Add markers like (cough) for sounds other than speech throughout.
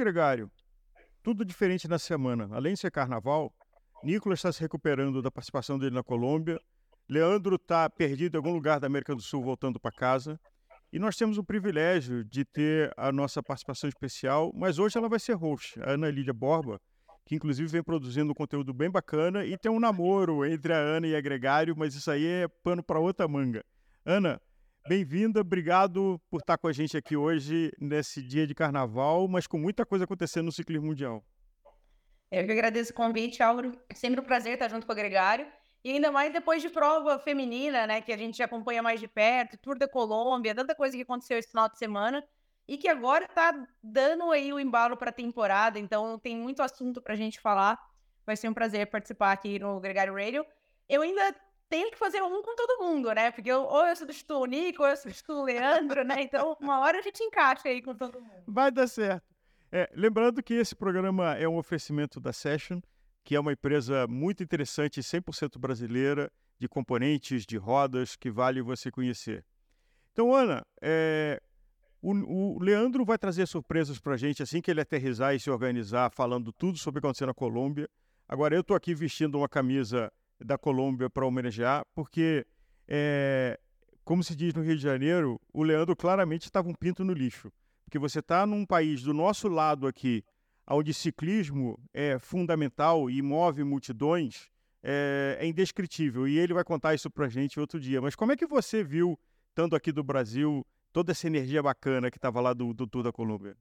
Gregário, tudo diferente na semana. Além de ser carnaval, Nicolas está se recuperando da participação dele na Colômbia. Leandro está perdido em algum lugar da América do Sul, voltando para casa. E nós temos o privilégio de ter a nossa participação especial, mas hoje ela vai ser host, a Ana Lídia Borba, que inclusive vem produzindo um conteúdo bem bacana e tem um namoro entre a Ana e a Gregário, mas isso aí é pano para outra manga. Ana, bem-vinda, obrigado por estar com a gente aqui hoje nesse dia de carnaval, mas com muita coisa acontecendo no ciclismo mundial. Eu que agradeço o convite, Álvaro. Sempre um prazer estar junto com o Gregário. E ainda mais depois de prova feminina, né, que a gente acompanha mais de perto, Tour da Colômbia, tanta coisa que aconteceu esse final de semana e que agora tá dando aí o embalo para a temporada, então tem muito assunto para a gente falar. Vai ser um prazer participar aqui no Gregário Radio. Eu ainda tenho que fazer um com todo mundo, né? Porque eu, ou eu substituo o Nico, ou eu substituo o Leandro, né? Então, uma hora a gente encaixa aí com todo mundo. Vai dar certo. É, lembrando que esse programa é um oferecimento da Session, que é uma empresa muito interessante, 100% brasileira, de componentes, de rodas, que vale você conhecer. Então, Ana, é, o, o, Leandro vai trazer surpresas para a gente assim que ele aterrizar e se organizar, falando tudo sobre o que aconteceu na Colômbia. Agora, eu estou aqui vestindo uma camisa da Colômbia para homenagear, porque, é, como se diz no Rio de Janeiro, o Leandro claramente estava um pinto no lixo. Porque você está num país do nosso lado aqui, onde ciclismo é fundamental e move multidões, é, é indescritível. E ele vai contar isso para a gente outro dia. Mas como é que você viu, estando aqui do Brasil, toda essa energia bacana que estava lá do, do Tour da Colômbia?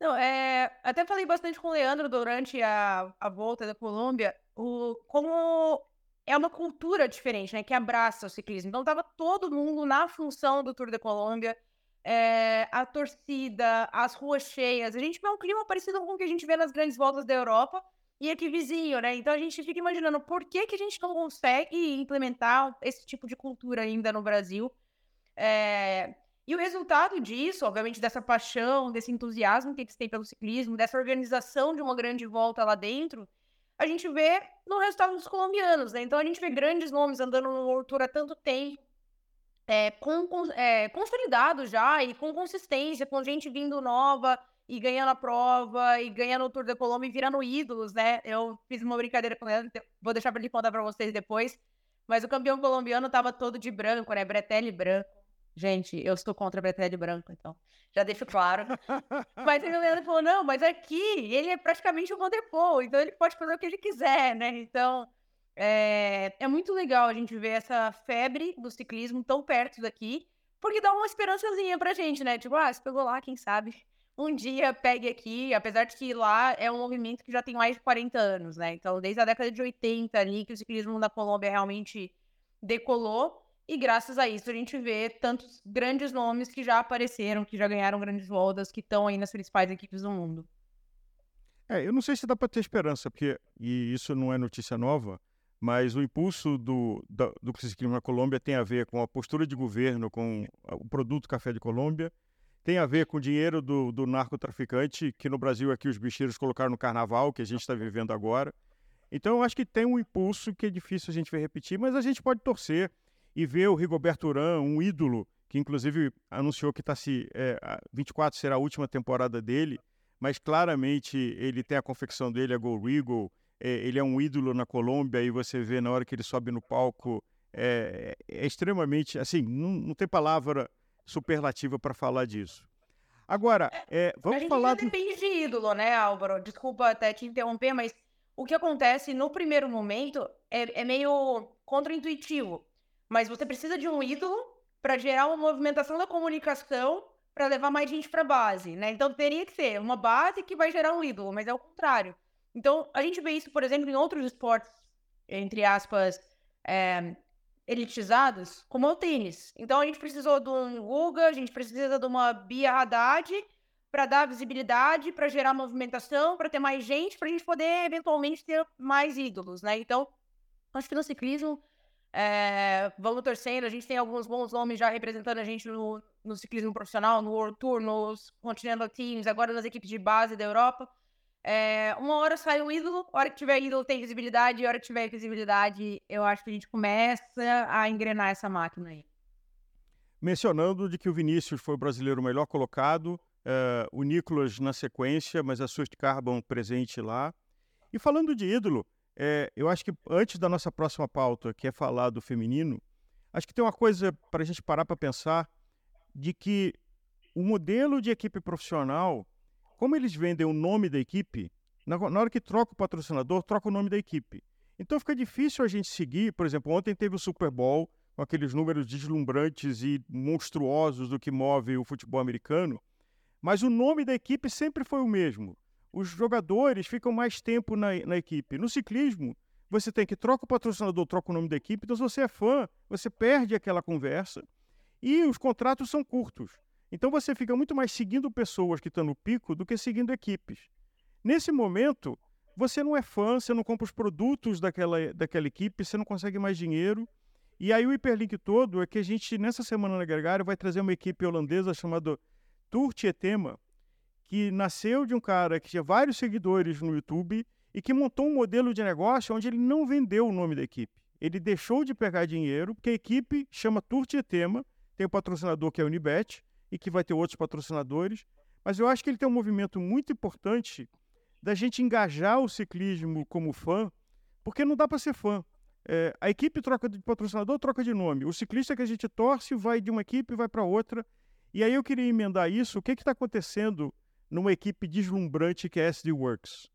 Não, é, até falei bastante com o Leandro durante a, a volta da Colômbia, o, como é uma cultura diferente, né, que abraça o ciclismo. Então tava todo mundo na função do Tour da Colômbia, é, a torcida, as ruas cheias. A gente vê um clima parecido com o que a gente vê nas grandes voltas da Europa e aqui vizinho, né? Então a gente fica imaginando por que, que a gente não consegue implementar esse tipo de cultura ainda no Brasil. É... E o resultado disso, obviamente, dessa paixão, desse entusiasmo que eles têm pelo ciclismo, dessa organização de uma grande volta lá dentro, a gente vê no resultado dos colombianos, né? Então a gente vê grandes nomes andando no World Tour há tanto tempo, é, com, com, é, consolidado já e com consistência, com gente vindo nova e ganhando a prova e ganhando o Tour da Colômbia e virando ídolos, né? Eu fiz uma brincadeira com ele, vou deixar para ele contar para vocês depois. Mas o campeão colombiano tava todo de branco, né? Bretelli branco. Gente, eu estou contra Bretelli branco, então. Já deixo claro. mas o Leandro falou: não, mas aqui ele é praticamente o Vanderpool, então ele pode fazer o que ele quiser, né? Então, é, é muito legal a gente ver essa febre do ciclismo tão perto daqui, porque dá uma esperançazinha pra gente, né? Tipo, ah, você pegou lá, quem sabe um dia pegue aqui, apesar de que lá é um movimento que já tem mais de 40 anos, né? Então, desde a década de 80 ali, que o ciclismo na Colômbia realmente decolou, e graças a isso a gente vê tantos grandes nomes que já apareceram, que já ganharam grandes voltas, que estão aí nas principais equipes do mundo. É, eu não sei se dá para ter esperança, porque, e isso não é notícia nova, mas o impulso do, do, do na Colômbia tem a ver com a postura de governo, com o produto Café de Colômbia, tem a ver com o dinheiro do, do narcotraficante, que no Brasil aqui os bicheiros colocaram no carnaval, que a gente está vivendo agora. Então eu acho que tem um impulso que é difícil a gente ver repetir, mas a gente pode torcer e ver o Rigoberto Urán, um ídolo, que inclusive anunciou que tá se, é, 24 será a última temporada dele, mas claramente ele tem a confecção dele, a Go Regal, é, ele é um ídolo na Colômbia e você vê na hora que ele sobe no palco, é, é extremamente, assim, não, não tem palavra superlativa para falar disso. Agora, é, vamos a falar. Do... depende de ídolo, né, Álvaro? Desculpa até te interromper, mas o que acontece no primeiro momento é, é meio contraintuitivo. Mas você precisa de um ídolo para gerar uma movimentação da comunicação para levar mais gente para a base, né? Então teria que ser uma base que vai gerar um ídolo, mas é o contrário. Então, a gente vê isso, por exemplo, em outros esportes, entre aspas, é, elitizados, como o tênis. Então, a gente precisou de um Guga, a gente precisa de uma Bia Haddad para dar visibilidade, para gerar movimentação, para ter mais gente, para a gente poder, eventualmente, ter mais ídolos, né? Então, acho que no ciclismo, é, vamos torcendo, a gente tem alguns bons nomes já representando a gente no, no ciclismo profissional, no World Tour, nos Continental Teams, agora nas equipes de base da Europa. É, uma hora sai um ídolo, hora que tiver ídolo tem visibilidade, e hora que tiver visibilidade, eu acho que a gente começa a engrenar essa máquina aí. Mencionando de que o Vinícius foi o brasileiro melhor colocado, uh, o Nicolas na sequência, mas a Swift Carbon presente lá. E falando de ídolo, é, eu acho que antes da nossa próxima pauta, que é falar do feminino, acho que tem uma coisa para a gente parar para pensar de que o modelo de equipe profissional, como eles vendem o nome da equipe, na, na hora que troca o patrocinador, troca o nome da equipe. Então fica difícil a gente seguir. Por exemplo, ontem teve o Super Bowl com aqueles números deslumbrantes e monstruosos do que move o futebol americano, mas o nome da equipe sempre foi o mesmo. Os jogadores ficam mais tempo na, na equipe. No ciclismo, você tem que troca o patrocinador, troca o nome da equipe. Então, se você é fã, você perde aquela conversa e os contratos são curtos. Então, você fica muito mais seguindo pessoas que estão no pico do que seguindo equipes. Nesse momento, você não é fã, você não compra os produtos daquela, daquela equipe, você não consegue mais dinheiro. E aí o hiperlink todo é que a gente, nessa semana na Gregário, vai trazer uma equipe holandesa chamada Tour Tietema, que nasceu de um cara que tinha vários seguidores no YouTube e que montou um modelo de negócio onde ele não vendeu o nome da equipe. Ele deixou de pegar dinheiro, porque a equipe chama Tour Tietema, tem o patrocinador que é a Unibet e que vai ter outros patrocinadores. Mas eu acho que ele tem um movimento muito importante da gente engajar o ciclismo como fã, porque não dá para ser fã. É, a equipe troca de patrocinador, troca de nome. O ciclista que a gente torce vai de uma equipe vai para outra. E aí eu queria emendar isso. O que está acontecendo numa equipe deslumbrante que é a SD Works?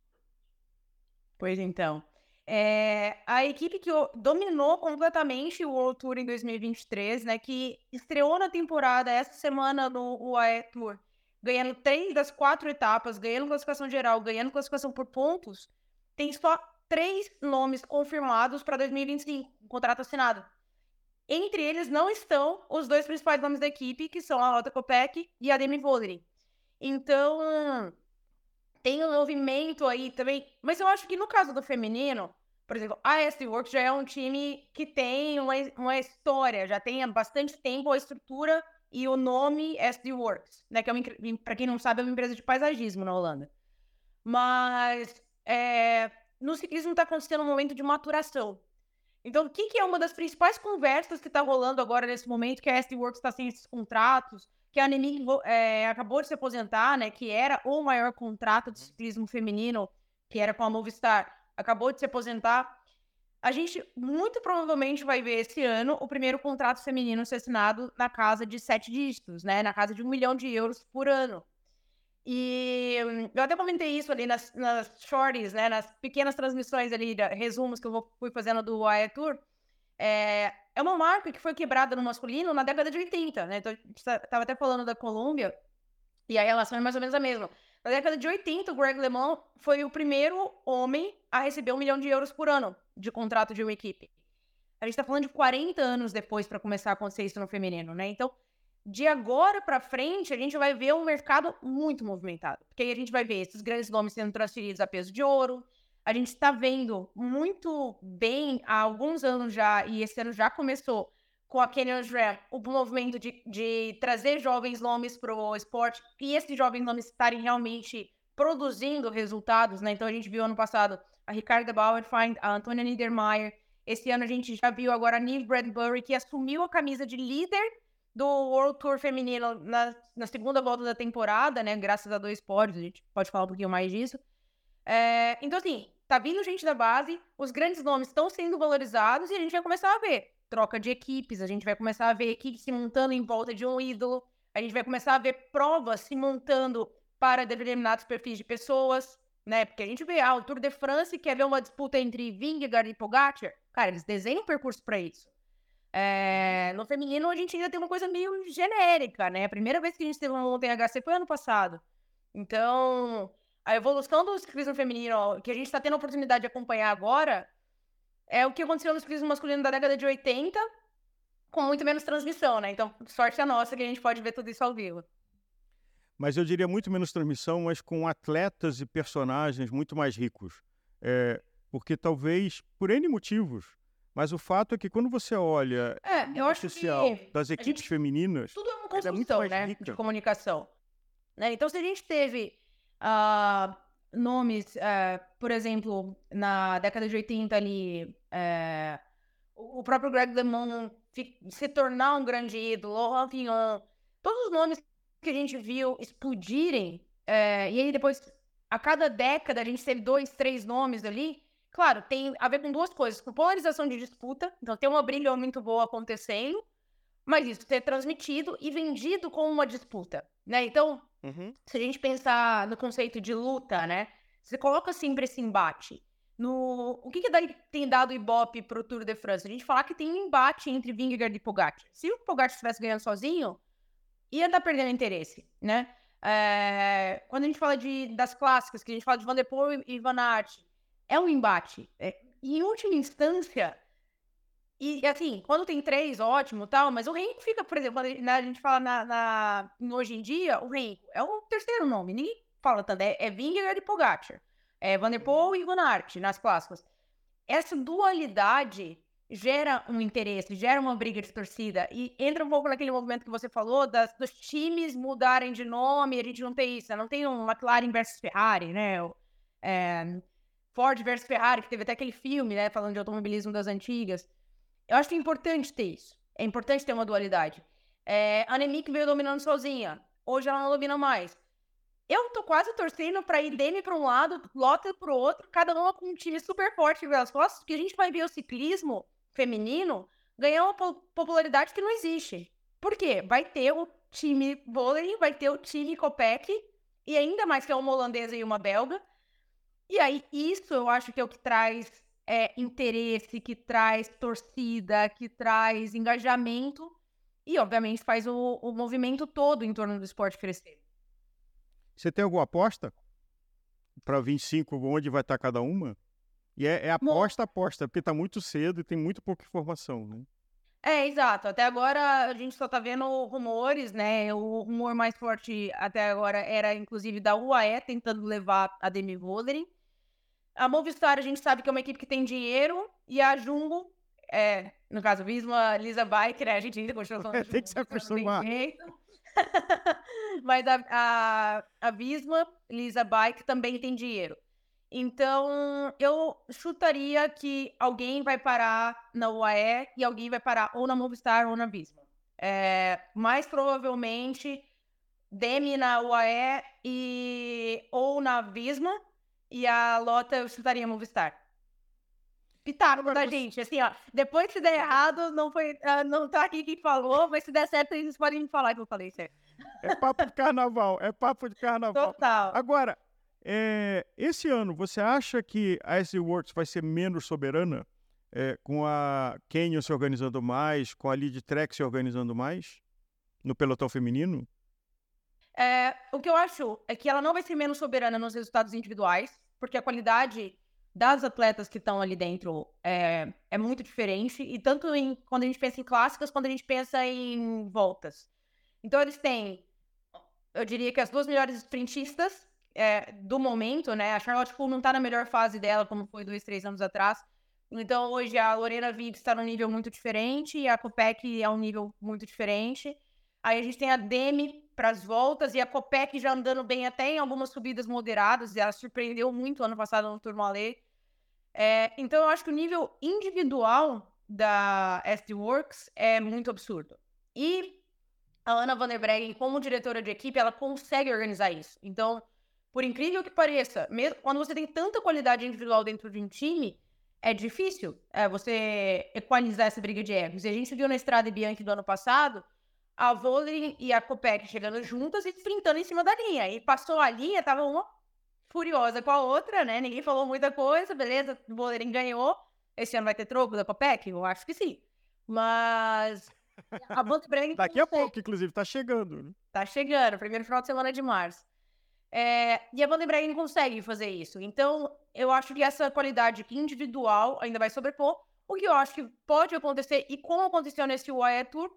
Pois então. É, a equipe que dominou completamente o World Tour em 2023, né? Que estreou na temporada essa semana no UAE Tour ganhando três das quatro etapas, ganhando classificação geral, ganhando classificação por pontos, tem só três nomes confirmados para 2025, um contrato assinado. Entre eles não estão os dois principais nomes da equipe, que são a Rota Kopek e a Demi Vollering. Então, tem um movimento aí também. Mas eu acho que no caso do feminino, por exemplo, a SD Works já é um time que tem uma, uma história, já tem há bastante tempo a estrutura e o nome SD Works, né? Que é para quem não sabe, é uma empresa de paisagismo na Holanda. Mas é, no ciclismo está acontecendo um momento de maturação. Então, o que, que, é uma das principais conversas que está rolando agora nesse momento, que a SD Works está sem esses contratos, que a Anemi é, acabou de se aposentar, né? Que era o maior contrato de ciclismo feminino, que era com a Movistar, acabou de se aposentar a gente muito provavelmente vai ver esse ano o primeiro contrato feminino ser assinado na casa de sete dígitos, né? Na casa de um milhão de euros por ano. E eu até comentei isso ali nas, nas shorties, né? Nas pequenas transmissões ali, resumos que eu vou, fui fazendo do AE Tour. É, é uma marca que foi quebrada no masculino na década de 80, né? Então, tá, até falando da Colômbia, e a relação é mais ou menos a mesma. Na década de 80, o Greg LeMond foi o primeiro homem a receber um milhão de euros por ano de contrato de uma equipe. A gente está falando de 40 anos depois para começar a acontecer isso no feminino, né? Então, de agora para frente, a gente vai ver um mercado muito movimentado. Porque aí a gente vai ver esses grandes nomes sendo transferidos a peso de ouro. A gente está vendo muito bem há alguns anos já, e esse ano já começou, com a Canyon Ram, o movimento de, de trazer jovens nomes para o esporte e esses jovens nomes estarem realmente produzindo resultados, né? Então a gente viu ano passado a Ricarda Bauerfeind, a Antônia Niedermayer. Esse ano a gente já viu agora a Neve Bradbury, que assumiu a camisa de líder do World Tour feminino na, na segunda volta da temporada, né? Graças a dois pódios, a gente pode falar um pouquinho mais disso. É, então, assim, tá vindo gente da base, os grandes nomes estão sendo valorizados e a gente vai começar a ver troca de equipes, a gente vai começar a ver equipes se montando em volta de um ídolo, a gente vai começar a ver provas se montando para determinados perfis de pessoas, né? Porque a gente vê, ah, o Tour de France quer ver uma disputa entre Vingegaard e Pogacar, cara, eles desenham um percurso para isso. É, no feminino, a gente ainda tem uma coisa meio genérica, né? A primeira vez que a gente teve uma montanha HC foi ano passado. Então, a evolução do ciclismo feminino, que a gente está tendo a oportunidade de acompanhar agora, é o que aconteceu no ciclismo masculino da década de 80, com muito menos transmissão, né? Então, sorte a nossa que a gente pode ver tudo isso ao vivo. Mas eu diria muito menos transmissão, mas com atletas e personagens muito mais ricos. É, porque talvez, por N motivos, mas o fato é que quando você olha é, eu acho que das equipes gente, femininas, tudo é uma é construção, é né, rica. de comunicação. Né? Então, se a gente teve uh, nomes, uh, por exemplo, na década de 80 ali, uh, o próprio Greg LeMond se tornar um grande ídolo, o Rafinhan, todos os nomes que a gente viu explodirem, é, e aí depois, a cada década, a gente teve dois, três nomes ali. Claro, tem a ver com duas coisas: com polarização de disputa, então tem uma briga muito boa acontecendo, mas isso ser transmitido e vendido como uma disputa, né? Então, uhum. se a gente pensar no conceito de luta, né? Você coloca sempre esse embate. No... O que, que tem dado Ibope pro Tour de France? A gente falar que tem um embate entre Vingegaard e Pogacar. Se o Pogacar estivesse ganhando sozinho, ia estar perdendo interesse, né? É... Quando a gente fala de, das clássicas, que a gente fala de Van der Poel e Van Aert, é um embate. É... Em última instância, e assim, quando tem três, ótimo tal, mas o Renko fica, por exemplo, quando a gente fala na, na, hoje em dia, o Renko é o terceiro nome, ninguém fala tanto, é, é Vingegaard e Pogacar é, Van der Poel e Van Aert nas clássicas. Essa dualidade gera um interesse, gera uma briga de torcida e entra um pouco naquele movimento que você falou das, dos times mudarem de nome, a gente não tem isso, não tem um McLaren versus Ferrari, né? É, Ford versus Ferrari, que teve até aquele filme, né, falando de automobilismo das antigas. Eu acho importante ter isso. É importante ter uma dualidade. É, a Annemiek veio dominando sozinha. Hoje ela não domina mais. Eu tô quase torcendo pra ir Demi pra um lado, Lota pro outro, cada uma com um time super forte pelas costas, porque a gente vai ver o ciclismo feminino ganhar uma popularidade que não existe. Por quê? Vai ter o time vôlei, vai ter o time Copec, e ainda mais que é uma holandesa e uma belga. E aí, isso eu acho que é o que traz é, interesse, que traz torcida, que traz engajamento, e obviamente faz o, o movimento todo em torno do esporte crescer. Você tem alguma aposta para 25, onde vai estar cada uma? E é, é aposta, aposta, porque está muito cedo e tem muito pouca informação, né? É, exato. Até agora a gente só tá vendo rumores, né? O rumor mais forte até agora era, inclusive, da UAE tentando levar a Demi Vollering. A Movistar a gente sabe que é uma equipe que tem dinheiro e a Jumbo, é, no caso, Visma, Lisa Bike, né? A gente ainda continua falando. É, tem que se acostumar. (laughs) Mas a, a, a Visma, Lisa Bike, também tem dinheiro. Então, eu chutaria que alguém vai parar na UAE e alguém vai parar ou na Movistar ou na Visma. É, mais provavelmente, Demi na UAE e, ou na Visma e a Lota eu chutaria Movistar. Pitaco da gente, assim, ó. Depois se der errado, não foi, uh, não tá aqui quem falou, mas se der certo, eles podem me falar que eu falei certo. É papo de carnaval, é papo de carnaval. Total. Agora, é, esse ano, você acha que a SD Works vai ser menos soberana? É, com a Canyon se organizando mais, com a Lead Track se organizando mais no pelotão feminino? É, o que eu acho é que ela não vai ser menos soberana nos resultados individuais, porque a qualidade das atletas que estão ali dentro é, é muito diferente, e tanto em, quando a gente pensa em clássicas, quando a gente pensa em voltas. Então, eles têm, eu diria que as duas melhores sprintistas é, do momento, né? A Charlotte Poole não está na melhor fase dela, como foi dois, três anos atrás. Então, hoje, a Lorena Vives está num nível muito diferente, e a Copec é um nível muito diferente. Aí a gente tem a Demi para as voltas e a Copec já andando bem até em algumas subidas moderadas. Ela surpreendeu muito ano passado no Tourmalet. É, então eu acho que o nível individual da SD Works é muito absurdo. E a Ana Van der Breggen, como diretora de equipe, ela consegue organizar isso. Então, por incrível que pareça, mesmo quando você tem tanta qualidade individual dentro de um time, é difícil é, você equalizar essa briga de egos. E a gente viu na Estrada Bianchi do ano passado a Volley e a Copec chegando juntas e sprintando em cima da linha. E passou a linha, tava uma furiosa com a outra, né? Ninguém falou muita coisa, beleza, o Volley ganhou. Esse ano vai ter troco da Copec? Eu acho que sim. Mas a Van (laughs) Daqui a pouco, inclusive, tá chegando. Né? Tá chegando, primeiro final de semana de março. É, e a Van consegue fazer isso. Então, eu acho que essa qualidade individual ainda vai sobrepor. O que eu acho que pode acontecer, e como aconteceu nesse UAE Tour,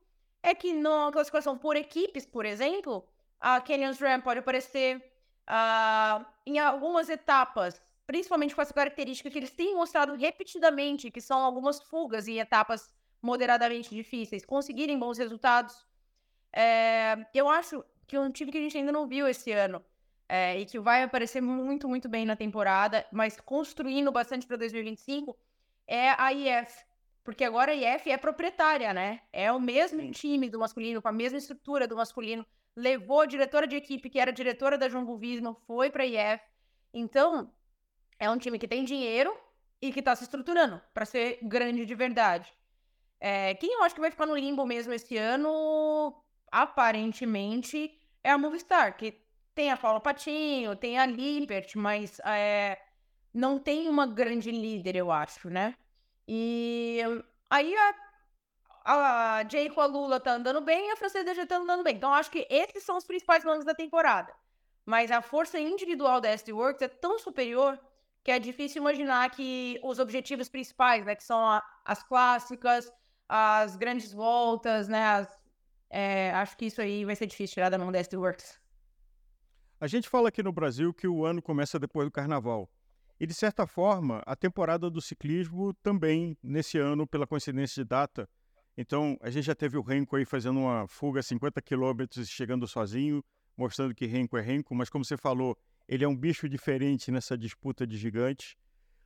é que na classificação por equipes, por exemplo, a Canyons Ram pode aparecer uh, em algumas etapas, principalmente com essa característica que eles têm mostrado repetidamente, que são algumas fugas em etapas moderadamente difíceis, conseguirem bons resultados. É, eu acho que um time que a gente ainda não viu esse ano é, e que vai aparecer muito, muito bem na temporada, mas construindo bastante para 2025, é a IF. Porque agora a IF é proprietária, né? É o mesmo time do masculino, com a mesma estrutura do masculino. levou a diretora de equipe, que era diretora da Jumbo Visma, foi para a IF. Então, é um time que tem dinheiro e que está se estruturando para ser grande de verdade. É, quem eu acho que vai ficar no limbo mesmo esse ano, aparentemente, é a Movistar, que tem a Paula Patinho, tem a Liberty, mas é, não tem uma grande líder, eu acho, né? E aí a, a Jay com a Lula tá andando bem e a Francesa DG tá andando bem. Então acho que esses são os principais nomes da temporada. Mas a força individual da SD Works é tão superior que é difícil imaginar que os objetivos principais, né, que são a, as clássicas, as grandes voltas, né, as, é, acho que isso aí vai ser difícil tirar da mão da SD Works. A gente fala aqui no Brasil que o ano começa depois do carnaval. E, de certa forma, a temporada do ciclismo também, nesse ano, pela coincidência de data. Então, a gente já teve o Renko aí fazendo uma fuga a 50 quilômetros chegando sozinho, mostrando que Renko é Renko, mas como você falou, ele é um bicho diferente nessa disputa de gigantes.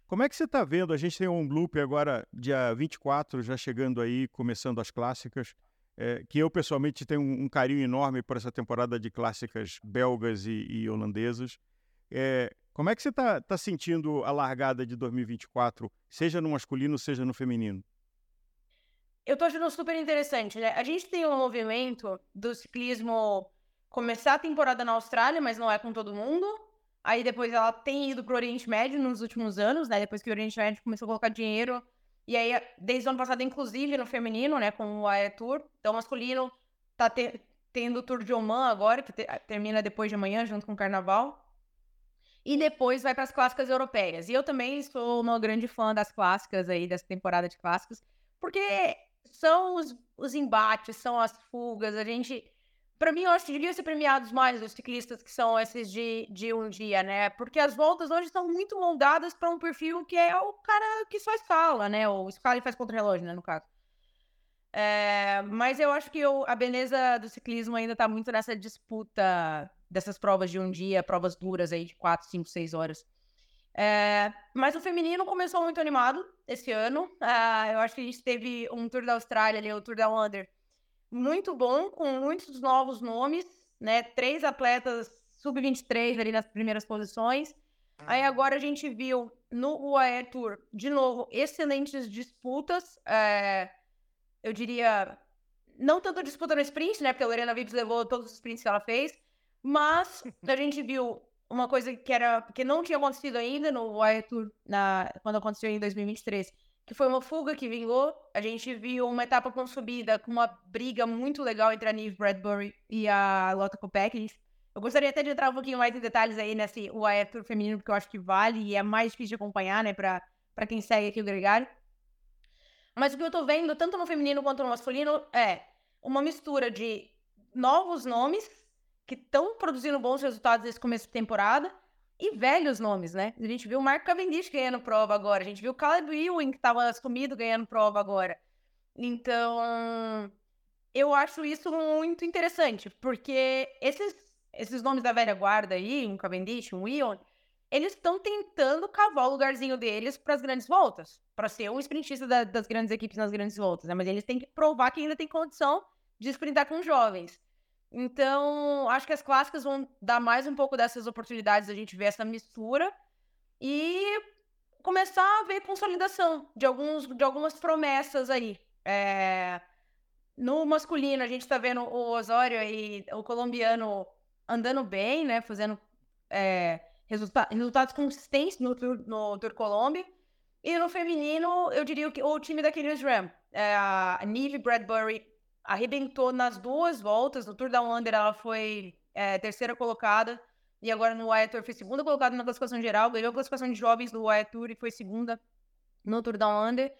Como é que você está vendo? A gente tem um loop agora, dia 24, já chegando aí, começando as clássicas é, que eu pessoalmente tenho um, um, carinho enorme por essa temporada de clássicas belgas e, e holandesas. É, como é que você está tá sentindo a largada de 2024, seja no masculino, seja no feminino? Eu estou achando super interessante, né? A gente tem um movimento do ciclismo começar a temporada na Austrália, mas não é com todo mundo. Aí depois ela tem ido para o Oriente Médio nos últimos anos, né? Depois que o Oriente Médio começou a colocar dinheiro e aí, desde o ano passado, inclusive no feminino, né, com o AE Tour. Então, o masculino tá te tendo o Tour de Oman agora, que te termina depois de amanhã, junto com o Carnaval. E depois vai para as clássicas europeias. E eu também sou uma grande fã das clássicas aí, dessa temporada de clássicos, porque são os, os embates, são as fugas, a gente para mim, eu acho que deviam ser premiados mais os ciclistas que são esses de, de um dia, né? Porque as voltas hoje são muito moldadas para um perfil que é o cara que só escala, né? O escala e faz contra-relógio, né? No caso. É, mas eu acho que eu, a beleza do ciclismo ainda tá muito nessa disputa dessas provas de um dia, provas duras aí de 4, 5, 6 horas. É, mas o feminino começou muito animado esse ano. É, eu acho que a gente teve um Tour da Austrália ali, o Tour da Under muito bom, com muitos novos nomes, né? Três atletas sub-23 ali nas primeiras posições. Aí agora a gente viu no UAE Tour, de novo, excelentes disputas. É, eu diria, não tanto disputa no sprint, né? Porque a Lorena Vives levou todos os sprints que ela fez. Mas a gente viu uma coisa que era que não tinha acontecido ainda no UAE Tour na, quando aconteceu em 2023, que foi uma fuga que vingou. A gente viu uma etapa com subida, com uma briga muito legal entre a Neve Bradbury e a Lotte Kopeck. Eu gostaria até de entrar um pouquinho mais em detalhes aí nesse UAE Tour feminino, porque eu acho que vale e é mais difícil de acompanhar, né, pra quem segue aqui o Gregário. Mas o que eu tô vendo, tanto no feminino quanto no masculino, é uma mistura de novos nomes que estão produzindo bons resultados nesse começo de temporada e velhos nomes, né? A gente viu o Marco Cavendish ganhando prova agora, a gente viu o Caleb Ewing, que estava sumido, ganhando prova agora. Então, eu acho isso muito interessante, porque esses, esses nomes da velha guarda aí, um Cavendish, um Ewing, eles estão tentando cavar o lugarzinho deles para as grandes voltas, para ser um sprintista da, das grandes equipes nas grandes voltas, né? Mas eles têm que provar que ainda tem condição de sprintar com jovens. Então, acho que as clássicas vão dar mais um pouco dessas oportunidades a gente ver essa mistura e começar a ver consolidação de, alguns, de algumas promessas aí. É... No masculino, a gente está vendo o Osório e o colombiano andando bem, né? Fazendo é, resulta resultados consistentes no, no Tour Colômbia. E no feminino, eu diria que o time da Kyrgios Ram, é, a Neve Bradbury arrebentou nas duas voltas. No Tour da Under ela foi é, terceira colocada. E agora no Wyatt Tour foi segunda colocada na classificação geral. Ganhou a classificação de jovens do Wyatt Tour e foi segunda no Tour da Under.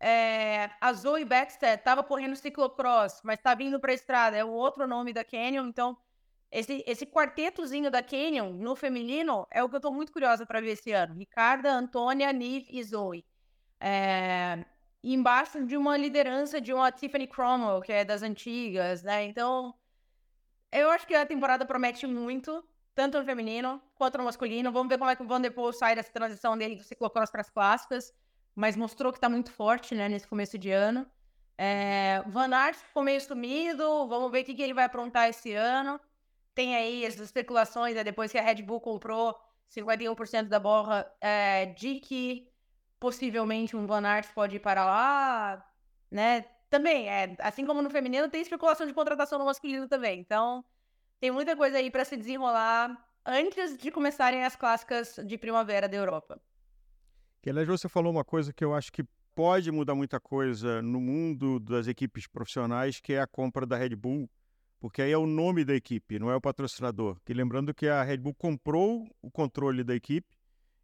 É, a Zoe Baxter estava correndo ciclocross, mas está vindo para a estrada. É o outro nome da Canyon. Então, esse, esse quartetozinho da Canyon no feminino é o que eu estou muito curiosa para ver esse ano. Ricarda, Antônia, Nive e Zoe. É, embaixo de uma liderança de uma Tiffany Cromwell, que é das antigas, né? Então, eu acho que a temporada promete muito, tanto no feminino quanto no masculino. Vamos ver como é que o Van Der Poel sai dessa transição dele do ciclocross para as clássicas, mas mostrou que está muito forte, né, nesse começo de ano. É, Van Aert ficou meio sumido, vamos ver o que, que ele vai aprontar esse ano. Tem aí as especulações, né, depois que a Red Bull comprou 51% da borra, é, de que possivelmente um Van Aert pode ir para lá, né? Também, é, assim como no feminino, tem especulação de contratação no masculino também. Então, tem muita coisa aí para se desenrolar antes de começarem as clássicas de primavera da Europa. Que, aliás, você falou uma coisa que eu acho que pode mudar muita coisa no mundo das equipes profissionais, que é a compra da Red Bull, porque aí é o nome da equipe, não é o patrocinador. Que lembrando que a Red Bull comprou o controle da equipe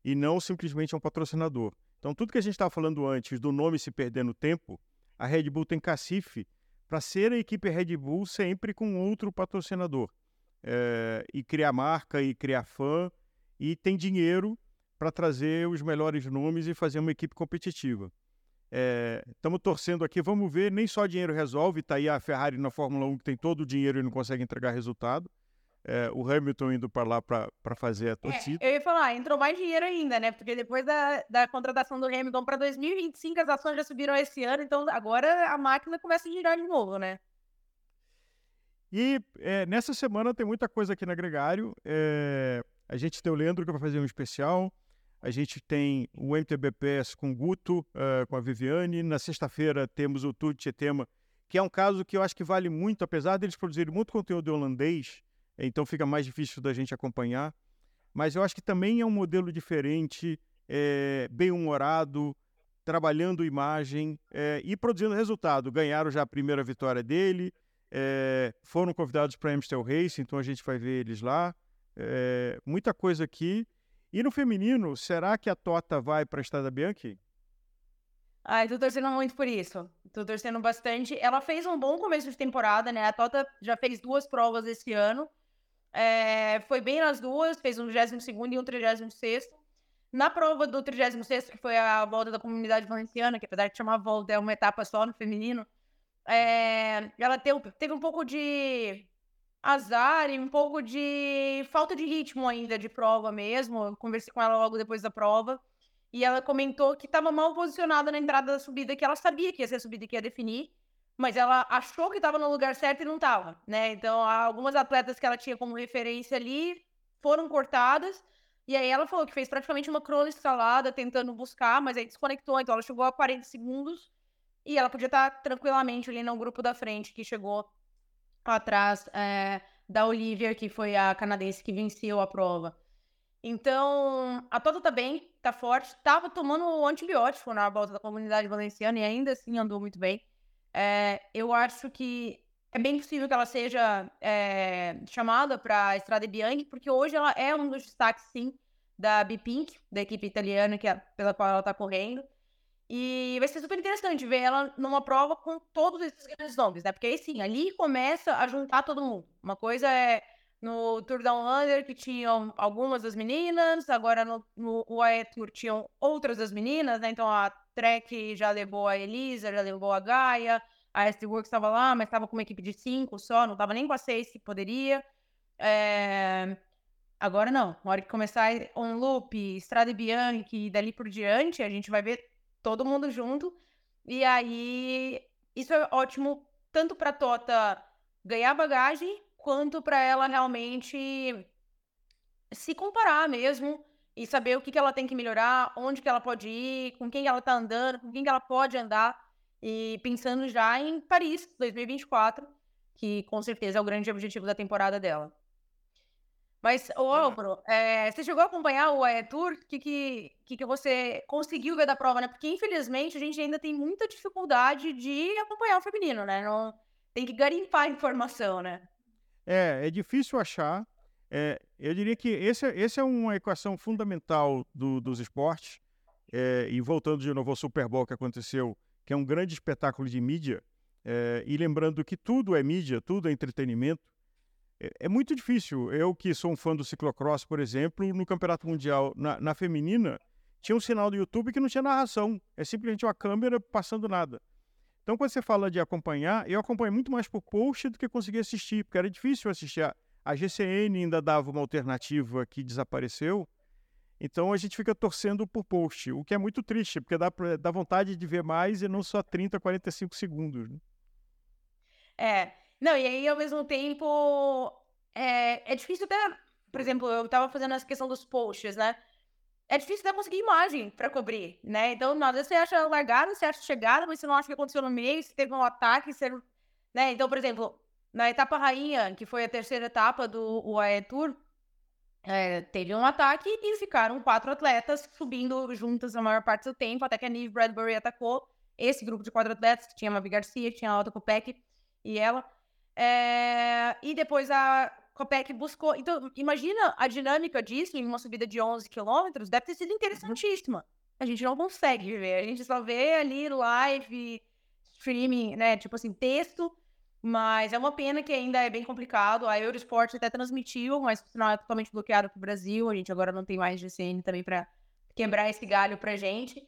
e não simplesmente é um patrocinador. Então, tudo que a gente estava falando antes do nome se perder no tempo, a Red Bull tem cacife para ser a equipe Red Bull sempre com outro patrocinador. É, e criar marca e criar fã, e tem dinheiro para trazer os melhores nomes e fazer uma equipe competitiva. Estamos é, torcendo aqui, vamos ver, nem só dinheiro resolve, está aí a Ferrari na Fórmula 1 que tem todo o dinheiro e não consegue entregar resultado. É, o Hamilton indo para lá para fazer a torcida. É, eu ia falar, entrou mais dinheiro ainda, né? Porque depois da, da contratação do Hamilton para 2025, as ações já subiram esse ano, então agora a máquina começa a girar de novo, né? E é, nessa semana tem muita coisa aqui na Gregário. É, a gente tem o Leandro que vai fazer um especial. A gente tem o MTBPS com o Guto, uh, com a Viviane. Na sexta-feira temos o Tudo Tema, que é um caso que eu acho que vale muito, apesar deles produzirem muito conteúdo holandês, então fica mais difícil da gente acompanhar. Mas eu acho que também é um modelo diferente, é, bem-humorado, trabalhando imagem é, e produzindo resultado. Ganharam já a primeira vitória dele, é, foram convidados para Amstel Race, então a gente vai ver eles lá. Muita coisa aqui. E no feminino, será que a Tota vai para a Estrada Bianchi? Ai, tô torcendo muito por isso. Tô torcendo bastante. Ela fez um bom começo de temporada, né? A Tota já fez duas provas esse ano. É, foi bem nas duas, fez um 22 e um 36 Na prova do 36 que foi a volta da comunidade valenciana, que apesar de chamar volta, é uma etapa só no feminino, é, ela teve, teve um pouco de azar e um pouco de falta de ritmo ainda de prova mesmo. Eu conversei com ela logo depois da prova. E ela comentou que estava mal posicionada na entrada da subida, que ela sabia que ia ser a subida que ia definir, mas ela achou que estava no lugar certo e não estava, né? Então, algumas atletas que ela tinha como referência ali foram cortadas. E aí ela falou que fez praticamente uma crônica escalada tentando buscar, mas aí desconectou, então ela chegou a 40 segundos e ela podia estar tranquilamente ali no grupo da frente que chegou atrás é, da Olivia, que foi a canadense que venceu a prova. Então, a Toto tá bem, tá forte, tava tomando antibiótico na volta da comunidade valenciana e ainda assim andou muito bem. É, eu acho que é bem possível que ela seja é, chamada para a Estrada Bianchi, porque hoje ela é um dos destaques, sim, da B-Pink, da equipe italiana que é, pela qual ela tá correndo. E vai ser super interessante ver ela numa prova com todos esses grandes nomes, né? Porque aí sim, ali começa a juntar todo mundo. Uma coisa é no Tour Down Under, que tinham algumas das meninas, agora no, no UAE Tour tinham outras das meninas, né? Então a Trek já levou a Elisa, já levou a Gaia, a ST Works estava lá, mas estava com uma equipe de cinco só, não estava nem com a seis que poderia. É... Agora não, na hora que começar On Loop, Strade Bianchi e dali por diante, a gente vai ver todo mundo junto. E aí, isso é ótimo tanto para Tota ganhar bagagem, quanto para ela realmente se comparar mesmo e saber o que, que ela tem que melhorar, onde que ela pode ir, com quem ela tá andando, com quem que ela pode andar. E pensando já em Paris 2024, que com certeza é o grande objetivo da temporada dela. Mas, ô Álvaro, é, você chegou a acompanhar o é, Tour? O que, que, que você conseguiu ver da prova, né? Porque, infelizmente, a gente ainda tem muita dificuldade de acompanhar o feminino, né? Não, tem que garimpar a informação, né? É, é difícil achar. É, eu diria que esse, esse é uma equação fundamental do, dos esportes. É, e voltando de novo ao Super Bowl que aconteceu, que é um grande espetáculo de mídia, é, e lembrando que tudo é mídia, tudo é entretenimento, é, é, muito difícil. Eu que sou um fã do ciclocross, por exemplo, no Campeonato Mundial, na, na feminina, tinha um sinal do YouTube que não tinha narração. É simplesmente uma câmera passando nada. Então, quando você fala de acompanhar, eu acompanho muito mais por post do que conseguir assistir, porque era difícil assistir. A, a GCN ainda dava uma alternativa que desapareceu. Então, a gente fica torcendo por post, o que é muito triste, porque dá, dá vontade de ver mais e não só 30, 45 segundos. Né? É, não, e aí, ao mesmo tempo, é, é difícil até, por exemplo, eu tava fazendo essa questão dos posts, né? É difícil até conseguir imagem para cobrir, né? Então, às vezes você acha largada, você acha chegada, mas você não acha que aconteceu no meio, se teve um ataque, você... né? Então, por exemplo, na etapa rainha, que foi a terceira etapa do UAE Tour, é, teve um ataque e ficaram quatro atletas subindo juntas a maior parte do tempo, até que a Neve Bradbury atacou esse grupo de quatro atletas, que tinha a Mavi Garcia, tinha a Alta Kopek e ela. É, e depois a Kopek buscou. Então, imagina a dinâmica disso em uma subida de 11 quilômetros, deve ter sido interessantíssima. A gente não consegue ver, a gente só vê ali live, streaming, né? Tipo assim, texto mas é uma pena que ainda é bem complicado. A Eurosport até transmitiu, mas o sinal é totalmente bloqueado para o Brasil. A gente agora não tem mais GCN também para quebrar esse galho para gente.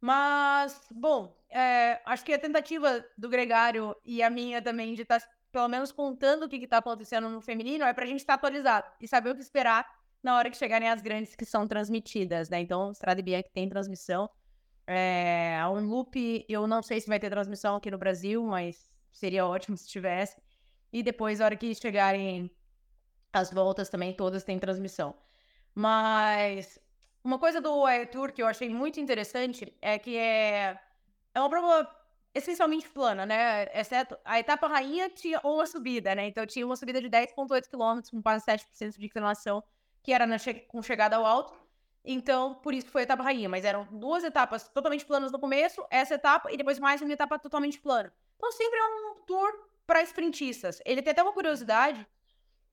Mas, bom, é, acho que a tentativa do Gregário e a minha também de estar, tá, pelo menos, contando o que está acontecendo no feminino é para a gente estar tá atualizado e saber o que esperar na hora que chegarem as grandes que são transmitidas, né? Então, Strade Bianchi tem transmissão. É, a Unloop, eu não sei se vai ter transmissão aqui no Brasil, mas seria ótimo se tivesse. E depois, na hora que chegarem as voltas também, todas têm transmissão. Mas uma coisa do Air Tour que eu achei muito interessante é que é, é uma essencialmente plana, né? Exceto a etapa rainha tinha uma subida, né? Então tinha uma subida de 10,8 km com quase 7% de inclinação, que era che com chegada ao alto. Então, por isso foi a etapa rainha. Mas eram duas etapas totalmente planas no começo, essa etapa, e depois mais uma etapa totalmente plana. Então, sempre é um tour para sprintistas. Ele tem até uma curiosidade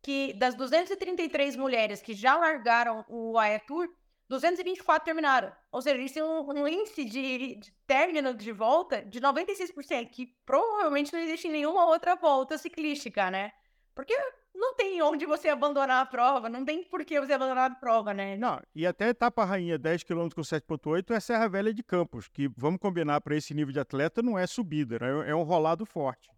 que das 233 mulheres que já largaram o AE Tour, 224 terminaram. Ou seja, eles têm um, um índice de, de término de volta de 96%, que provavelmente não existe em nenhuma outra volta ciclística, né? Porque não tem onde você abandonar a prova, não tem por que você abandonar a prova, né? Não, e até a etapa rainha 10 km com 7.8 é Serra Velha de Campos, que vamos combinar para esse nível de atleta não é subida, né? é um rolado forte.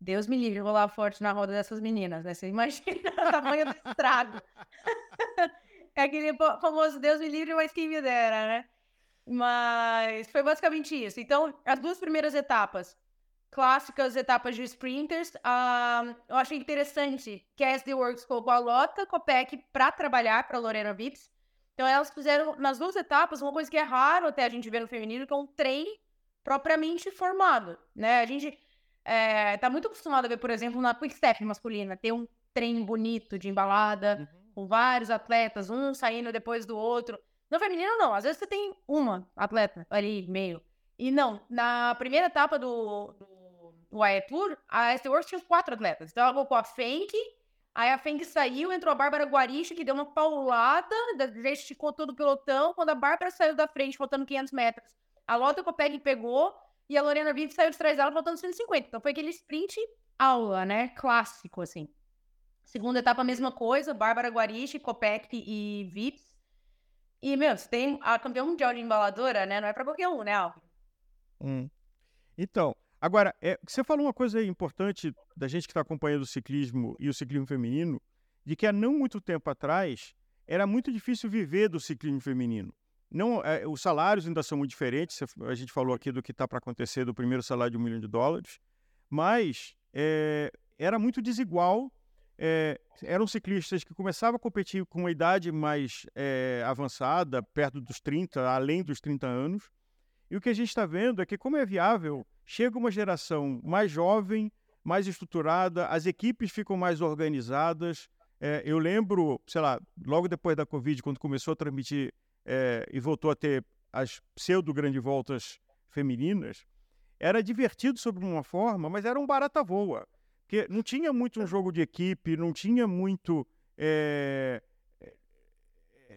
Deus me livre rolar forte na roda dessas meninas, né? Você imagina o tamanho do estrago. (laughs) é aquele famoso Deus me livre, mas quem me dera, né? Mas foi basicamente isso. Então, as duas primeiras etapas, clássicas etapas de sprinters, uh, eu achei interessante que a SD Works colocou a Lota Copec para trabalhar para Lorena Vips. Então, elas fizeram nas duas etapas uma coisa que é raro até a gente ver no feminino, que é um trem propriamente formado, né? A gente é, tá muito acostumado a ver, por exemplo, na Quick Step masculina, ter um trem bonito de embalada, uhum. Com vários atletas, um saindo depois do outro. No feminino, não. Às vezes você tem uma atleta ali, meio. E não, na primeira etapa do, do, do AE Tour, a ST Works tinha quatro atletas. Então ela colocou a Fenk, aí a Fenk saiu, entrou a Bárbara Guaricha, que deu uma paulada, esticou todo o pelotão. Quando a Bárbara saiu da frente, faltando 500 metros, a Lota Copeg pegou, e a Lorena Vives saiu de trás dela faltando 150. Então foi aquele sprint aula, né? Clássico, assim. Segunda etapa, a mesma coisa. Bárbara Guarichi, Copec e Vips. E, meu, você tem a campeã mundial de embaladora, né? Não é pra qualquer um, né, Álvaro? Hum. Então, agora, é, você falou uma coisa importante da gente que está acompanhando o ciclismo e o ciclismo feminino, de que há não muito tempo atrás era muito difícil viver do ciclismo feminino. Não, é, os salários ainda são muito diferentes. A gente falou aqui do que está para acontecer do primeiro salário de um milhão de dólares, mas é, era muito desigual. É, eram ciclistas que começavam a competir com uma idade mais avançada, perto dos 30, além dos 30 anos. E o que a gente está vendo é que, como é viável, chega uma geração mais jovem, mais estruturada, as equipes ficam mais organizadas. eu lembro, sei lá, logo depois da Covid, quando começou a transmitir é, e voltou a ter as pseudo-grande voltas femininas, era divertido sobre uma forma, mas era um barata voa. Porque não tinha muito um jogo de equipe, não tinha muito. É,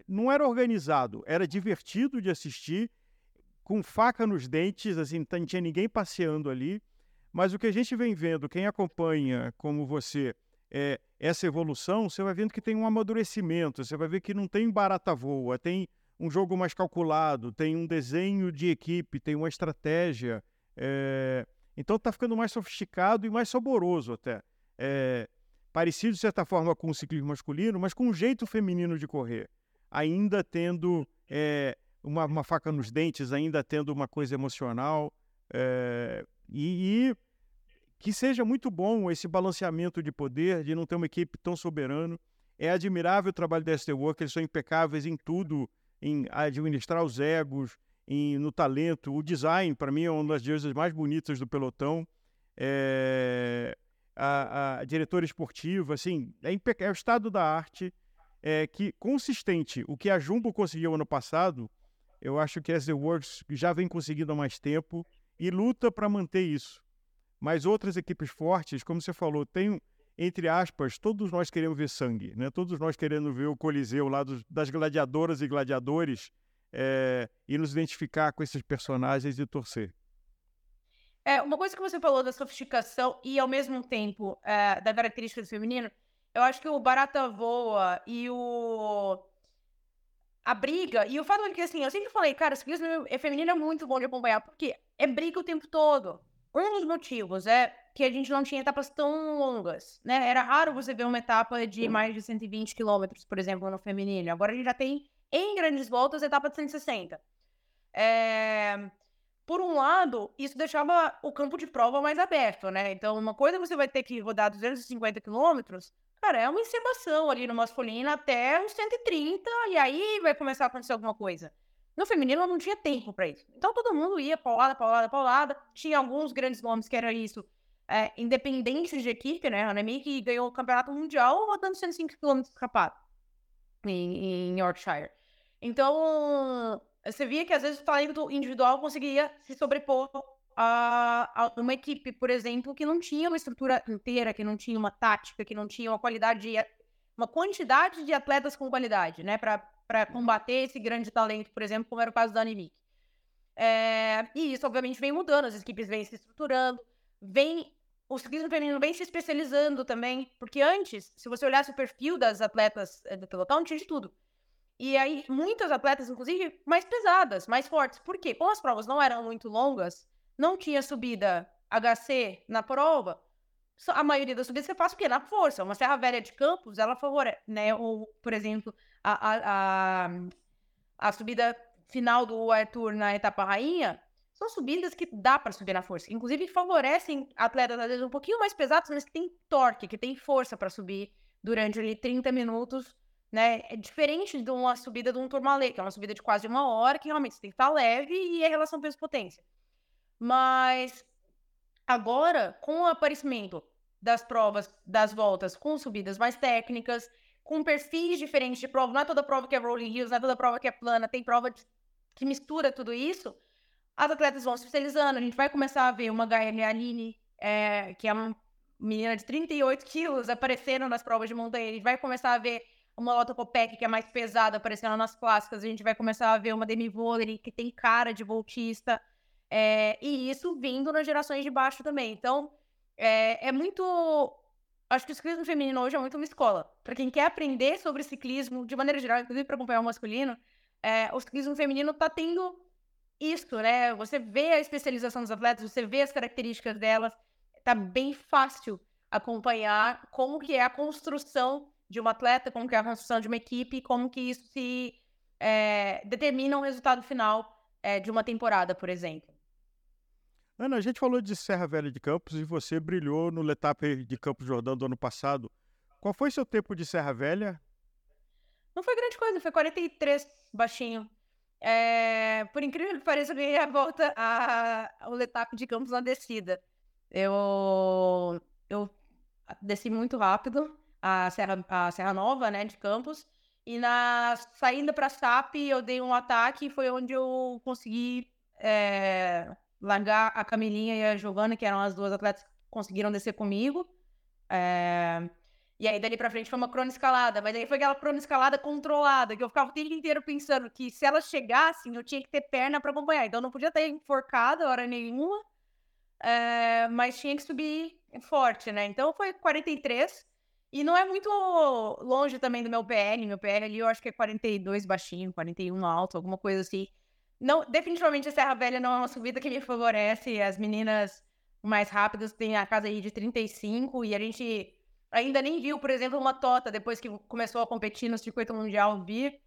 não era organizado, era divertido de assistir, com faca nos dentes, assim, não tinha ninguém passeando ali. Mas o que a gente vem vendo, quem acompanha, como você, é, essa evolução, você vai vendo que tem um amadurecimento, você vai ver que não tem barata voa, tem um jogo mais calculado, tem um desenho de equipe, tem uma estratégia. É... Então está ficando mais sofisticado e mais saboroso até. É... Parecido, de certa forma, com o ciclismo masculino, mas com um jeito feminino de correr. Ainda tendo é, uma, uma, faca nos dentes, ainda tendo uma coisa emocional. É, e, e, que seja muito bom esse balanceamento de poder, de não ter uma equipe tão soberana. É admirável o trabalho da SD Work, eles são impecáveis em tudo, em administrar os egos, em, no talento. O design, para mim, é uma das coisas mais bonitas do pelotão. É, a, a diretora esportiva, assim, é, é o estado da arte é, que consistente. O que a Jumbo conseguiu ano passado, eu acho que a SD Works já vem conseguindo há mais tempo e luta para manter isso. Mas outras equipes fortes, como você falou, tem, entre aspas, todos nós queremos ver sangue, né? Todos nós querendo ver o Coliseu lá dos, das gladiadoras e gladiadores é, e nos identificar com esses personagens e torcer. É, uma coisa que você falou da sofisticação e, ao mesmo tempo, é, da característica do feminino, eu acho que o Barata Voa e o a briga, e o fato é que, assim, eu sempre falei, cara, ciclismo feminino é muito bom de acompanhar, porque é briga o tempo todo. Um dos motivos é que a gente não tinha etapas tão longas, né? Era raro você ver uma etapa de mais de 120 quilômetros, por exemplo, no feminino. Agora a gente já tem, em grandes voltas, etapa de 160. É... Por um lado, isso deixava o campo de prova mais aberto, né? Então, uma coisa você vai ter que rodar 250 quilômetros, Cara, é uma encebação ali no masculino até os 130, e aí vai começar a acontecer alguma coisa. No feminino não tinha tempo para isso. Então todo mundo ia paulada, paulada, paulada. Tinha alguns grandes nomes que era isso, é, independentes de equipe, né? A Anemic ganhou o campeonato mundial rodando 105 km escapado em, em Yorkshire. Então, você via que às vezes o talento individual conseguia se sobrepor a, uma equipe, por exemplo, que não tinha uma estrutura inteira, que não tinha uma tática, que não tinha uma qualidade, de, uma quantidade de atletas com qualidade, né, para combater esse grande talento, por exemplo, como era o caso da Animic. É, e isso, obviamente, vem mudando, as equipes vêm se estruturando, vem o ciclismo feminino vem se especializando também, porque antes, se você olhasse o perfil das atletas eh, do pelotão, tinha de tudo. E aí, muitas atletas, inclusive, mais pesadas, mais fortes. Por quê? Como as provas não eram muito longas, não tinha subida HC na prova, a maioria das subidas você faz o quê? Na força. Uma Serra Velha de Campos, ela favorece, né? Ou, por exemplo, a, a, a, a subida final do Arthur na etapa rainha, são subidas que dá para subir na força. Inclusive, favorecem atletas, às vezes, um pouquinho mais pesados, mas que tem torque, que tem força para subir durante ali 30 minutos, né? É diferente de uma subida de um Tourmalet, que é uma subida de quase uma hora, que realmente você tem que estar leve e é relação peso-potência. Mas agora, com o aparecimento das provas, das voltas com subidas mais técnicas, com perfis diferentes de prova, não é toda prova que é rolling hills, não é toda prova que é plana, tem prova de, que mistura tudo isso, as atletas vão se especializando, a gente vai começar a ver uma Gaia Aline, é, que é uma menina de 38 quilos, aparecendo nas provas de montanha, a gente vai começar a ver uma Lotto Copec, que é mais pesada, aparecendo nas clássicas, a gente vai começar a ver uma Demi Volley, que tem cara de voltista, é, e isso vindo nas gerações de baixo também. Então, é, é muito. Acho que o ciclismo feminino hoje é muito uma escola. Para quem quer aprender sobre ciclismo, de maneira geral, inclusive para acompanhar o masculino, é, o ciclismo feminino está tendo isso, né? Você vê a especialização dos atletas, você vê as características delas, tá bem fácil acompanhar como que é a construção de uma atleta, como que é a construção de uma equipe, como que isso se é, determina o resultado final é, de uma temporada, por exemplo. Ana, a gente falou de Serra Velha de Campos e você brilhou no Letap de Campos Jordão do ano passado. Qual foi seu tempo de Serra Velha? Não foi grande coisa, foi 43 baixinho. É, por incrível que pareça, eu ganhei a volta ao Letap de Campos na descida. Eu, eu desci muito rápido a Serra, a Serra Nova, né, de Campos. E na saída para SAP, eu dei um ataque e foi onde eu consegui é, largar a Camilinha e a Giovana, que eram as duas atletas que conseguiram descer comigo. É... E aí, dali pra frente, foi uma cronoescalada. Mas aí foi aquela cronoescalada controlada, que eu ficava o tempo inteiro pensando que se elas chegassem, eu tinha que ter perna para acompanhar. Então, eu não podia ter enforcado hora nenhuma, é... mas tinha que subir forte, né? Então, foi 43. E não é muito longe também do meu PL. Meu PL ali, eu acho que é 42 baixinho, 41 alto, alguma coisa assim. Não, definitivamente a Serra Velha não é uma subida que me favorece. As meninas mais rápidas têm a casa aí de 35 e a gente ainda nem viu, por exemplo, uma Tota depois que começou a competir no circuito mundial vir.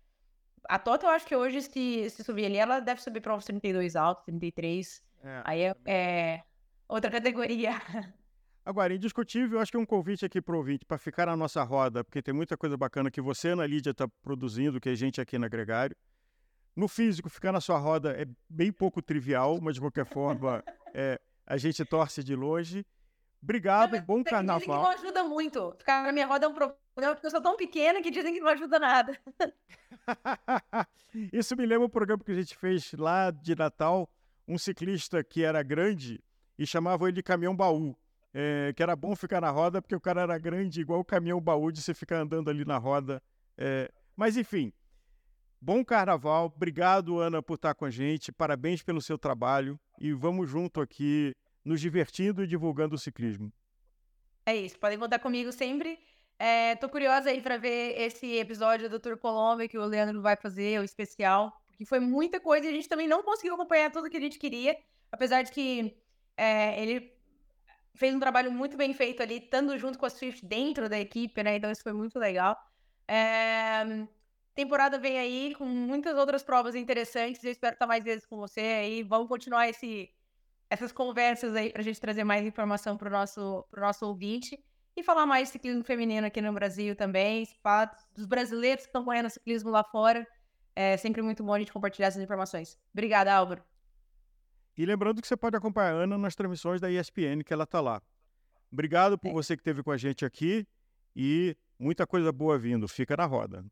A Tota, eu acho que hoje, se, se subir ali, ela deve subir para uns 32 altos, 33. É. Aí é, é outra categoria. (laughs) Agora, indiscutível, eu acho que é um convite aqui para o ouvinte, para ficar na nossa roda, porque tem muita coisa bacana que você, Ana Lídia, está produzindo, que a gente aqui na Gregário. No físico, ficar na sua roda é bem pouco trivial, mas de qualquer forma, (laughs) é, a gente torce de longe. Obrigado, Não, bom carnaval. não ajuda muito. Ficar na minha roda é um problema, porque eu sou tão pequena que dizem que não ajuda nada. (laughs) Isso me lembra um programa que a gente fez lá de Natal, um ciclista que era grande e chamava ele de caminhão baú. É, que era bom ficar na roda porque o cara era grande, igual o caminhão baú de você ficar andando ali na roda. É, mas enfim, bom carnaval. Obrigado, Ana, por estar com a gente. Parabéns pelo seu trabalho e vamos junto aqui nos divertindo e divulgando o ciclismo. É isso, podem contar comigo sempre. É, tô curiosa aí para ver esse episódio do Tour Colômbia que o Leandro vai fazer, o especial, porque foi muita coisa e a gente também não conseguiu acompanhar tudo que a gente queria, apesar de que é, ele fez um trabalho muito bem feito ali, estando junto com a Swift dentro da equipe, né? Então isso foi muito legal. É... Temporada vem aí com muitas outras provas interessantes. Eu espero estar mais vezes com você aí. Vamos continuar esse, essas conversas aí para a gente trazer mais informação para o nosso, nosso ouvinte e falar mais de ciclismo feminino aqui no Brasil também, falar dos brasileiros que estão correndo ciclismo lá fora. É sempre muito bom a gente compartilhar essas informações. Obrigada, Álvaro. E lembrando que você pode acompanhar a Ana nas transmissões da ESPN, que ela está lá. Obrigado por é. você que esteve com a gente aqui e muita coisa boa vindo. Fica na roda.